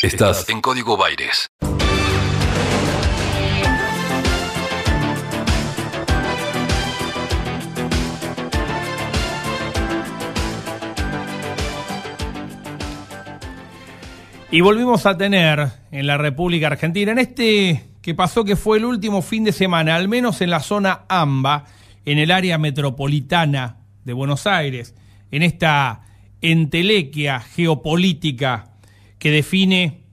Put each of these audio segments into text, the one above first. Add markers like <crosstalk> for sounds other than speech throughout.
Estás en Código Baires. Y volvimos a tener en la República Argentina, en este que pasó que fue el último fin de semana, al menos en la zona AMBA, en el área metropolitana de Buenos Aires, en esta entelequia geopolítica que define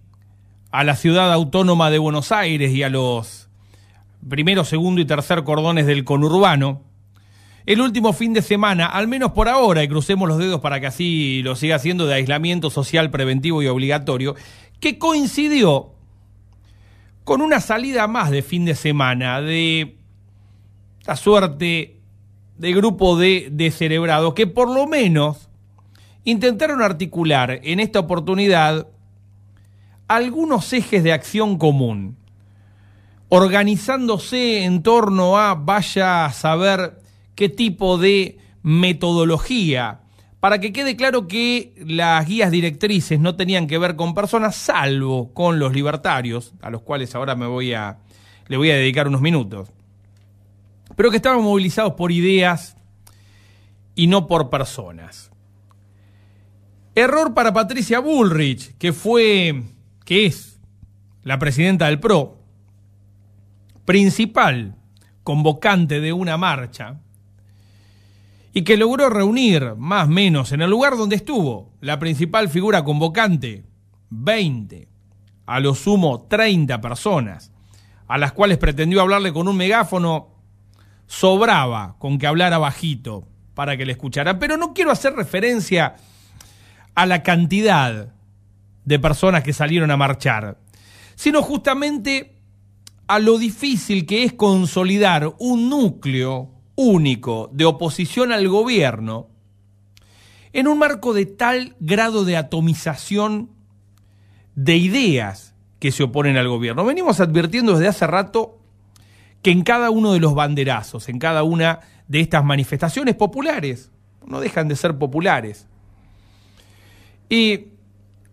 a la ciudad autónoma de Buenos Aires y a los primero, segundo y tercer cordones del conurbano, el último fin de semana, al menos por ahora, y crucemos los dedos para que así lo siga haciendo de aislamiento social preventivo y obligatorio, que coincidió con una salida más de fin de semana de la suerte de grupo de descerebrados que por lo menos intentaron articular en esta oportunidad algunos ejes de acción común, organizándose en torno a vaya a saber qué tipo de metodología, para que quede claro que las guías directrices no tenían que ver con personas, salvo con los libertarios, a los cuales ahora me voy a, le voy a dedicar unos minutos, pero que estaban movilizados por ideas y no por personas. Error para Patricia Bullrich, que fue, que es la presidenta del PRO, principal convocante de una marcha, y que logró reunir, más o menos, en el lugar donde estuvo la principal figura convocante, 20, a lo sumo 30 personas, a las cuales pretendió hablarle con un megáfono, sobraba con que hablara bajito para que le escuchara. Pero no quiero hacer referencia a la cantidad de personas que salieron a marchar, sino justamente a lo difícil que es consolidar un núcleo único de oposición al gobierno en un marco de tal grado de atomización de ideas que se oponen al gobierno. Venimos advirtiendo desde hace rato que en cada uno de los banderazos, en cada una de estas manifestaciones populares, no dejan de ser populares, y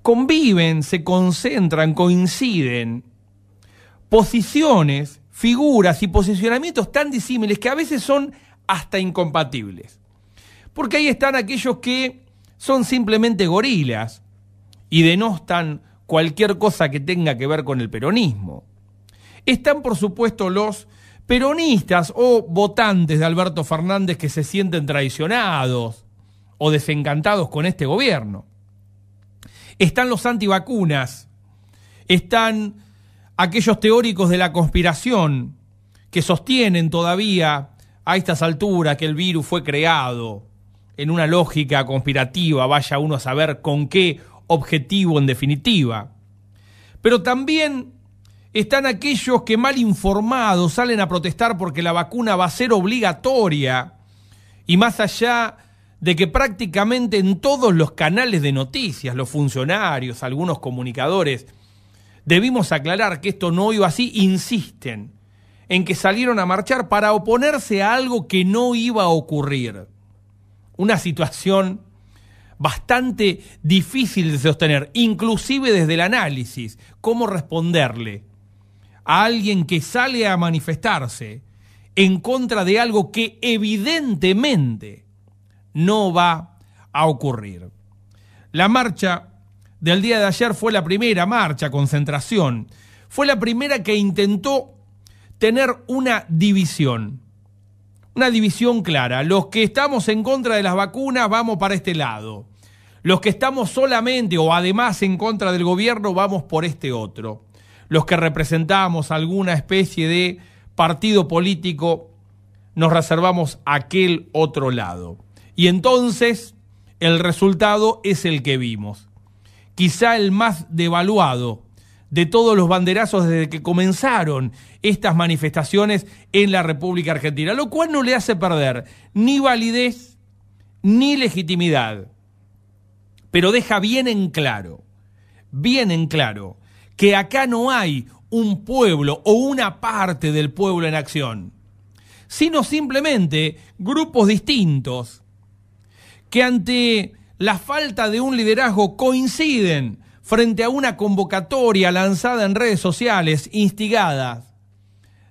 conviven, se concentran, coinciden posiciones figuras y posicionamientos tan disímiles que a veces son hasta incompatibles. Porque ahí están aquellos que son simplemente gorilas y denostan cualquier cosa que tenga que ver con el peronismo. Están, por supuesto, los peronistas o votantes de Alberto Fernández que se sienten traicionados o desencantados con este gobierno. Están los antivacunas, están aquellos teóricos de la conspiración que sostienen todavía a estas alturas que el virus fue creado en una lógica conspirativa, vaya uno a saber con qué objetivo en definitiva. Pero también están aquellos que mal informados salen a protestar porque la vacuna va a ser obligatoria y más allá de que prácticamente en todos los canales de noticias, los funcionarios, algunos comunicadores, debimos aclarar que esto no iba así, insisten en que salieron a marchar para oponerse a algo que no iba a ocurrir. Una situación bastante difícil de sostener, inclusive desde el análisis, cómo responderle a alguien que sale a manifestarse en contra de algo que evidentemente no va a ocurrir. La marcha del día de ayer fue la primera marcha, concentración, fue la primera que intentó tener una división, una división clara. Los que estamos en contra de las vacunas vamos para este lado. Los que estamos solamente o además en contra del gobierno vamos por este otro. Los que representamos alguna especie de partido político nos reservamos aquel otro lado. Y entonces el resultado es el que vimos quizá el más devaluado de todos los banderazos desde que comenzaron estas manifestaciones en la República Argentina, lo cual no le hace perder ni validez ni legitimidad. Pero deja bien en claro, bien en claro, que acá no hay un pueblo o una parte del pueblo en acción, sino simplemente grupos distintos que ante la falta de un liderazgo coinciden frente a una convocatoria lanzada en redes sociales, instigada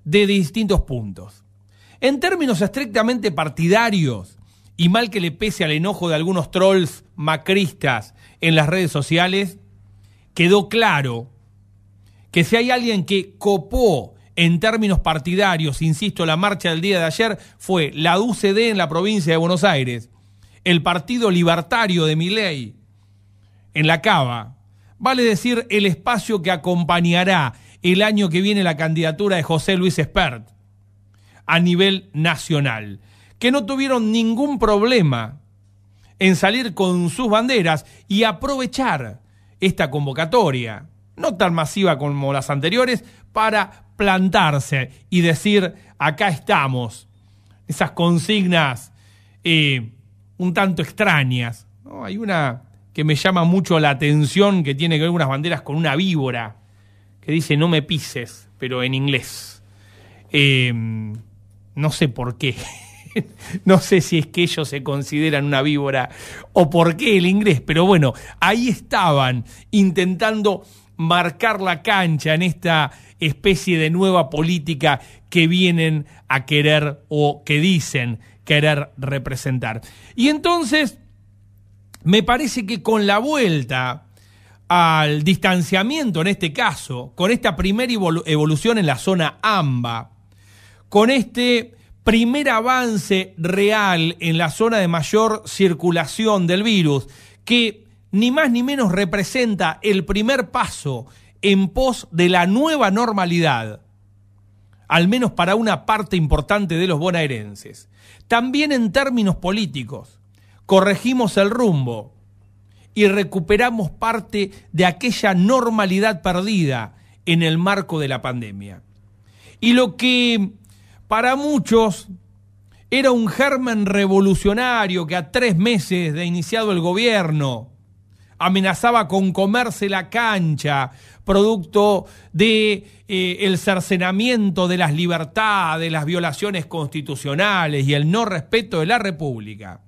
de distintos puntos. En términos estrictamente partidarios, y mal que le pese al enojo de algunos trolls macristas en las redes sociales, quedó claro que si hay alguien que copó en términos partidarios, insisto, la marcha del día de ayer fue la UCD en la provincia de Buenos Aires, el Partido Libertario de Miley en la Cava, vale decir el espacio que acompañará el año que viene la candidatura de José Luis Espert a nivel nacional, que no tuvieron ningún problema en salir con sus banderas y aprovechar esta convocatoria, no tan masiva como las anteriores, para plantarse y decir, acá estamos. Esas consignas eh, un tanto extrañas. Hay una que me llama mucho la atención que tiene que ver unas banderas con una víbora que dice no me pises, pero en inglés. Eh, no sé por qué. <laughs> no sé si es que ellos se consideran una víbora o por qué el inglés, pero bueno, ahí estaban intentando marcar la cancha en esta especie de nueva política que vienen a querer o que dicen querer representar. Y entonces, me parece que con la vuelta al distanciamiento en este caso, con esta primera evolución en la zona AMBA, con este primer avance real en la zona de mayor circulación del virus, que ni más ni menos representa el primer paso en pos de la nueva normalidad, al menos para una parte importante de los bonaerenses. También en términos políticos, corregimos el rumbo y recuperamos parte de aquella normalidad perdida en el marco de la pandemia. Y lo que para muchos era un germen revolucionario que a tres meses de iniciado el gobierno amenazaba con comerse la cancha, producto de eh, el cercenamiento de las libertades, las violaciones constitucionales y el no respeto de la República,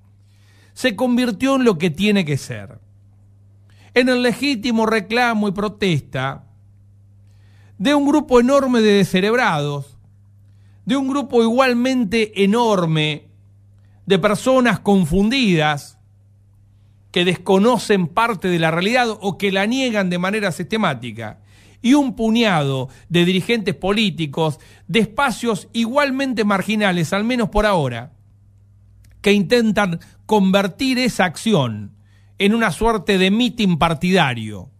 se convirtió en lo que tiene que ser. En el legítimo reclamo y protesta de un grupo enorme de descerebrados, de un grupo igualmente enorme de personas confundidas, que desconocen parte de la realidad o que la niegan de manera sistemática, y un puñado de dirigentes políticos de espacios igualmente marginales, al menos por ahora, que intentan convertir esa acción en una suerte de mitin partidario,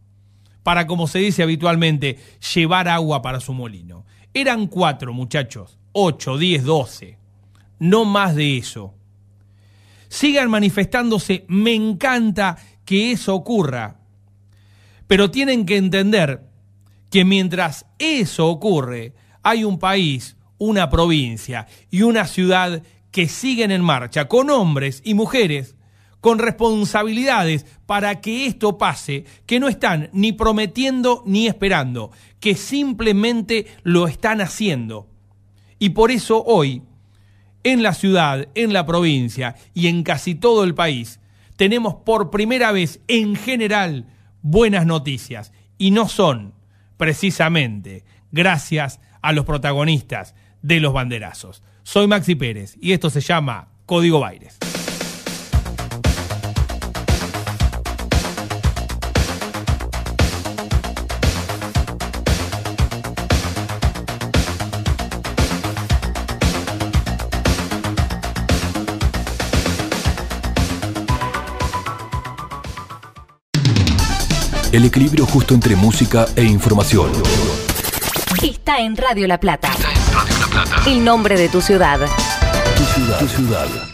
para, como se dice habitualmente, llevar agua para su molino. Eran cuatro muchachos, ocho, diez, doce, no más de eso sigan manifestándose. Me encanta que eso ocurra. Pero tienen que entender que mientras eso ocurre, hay un país, una provincia y una ciudad que siguen en marcha, con hombres y mujeres, con responsabilidades para que esto pase, que no están ni prometiendo ni esperando, que simplemente lo están haciendo. Y por eso hoy en la ciudad, en la provincia y en casi todo el país, tenemos por primera vez en general buenas noticias. Y no son precisamente gracias a los protagonistas de los banderazos. Soy Maxi Pérez y esto se llama Código Baires. El equilibrio justo entre música e información. Está en Radio La Plata. Está en Radio La Plata. El nombre de tu ciudad. Tu ciudad. Tu ciudad.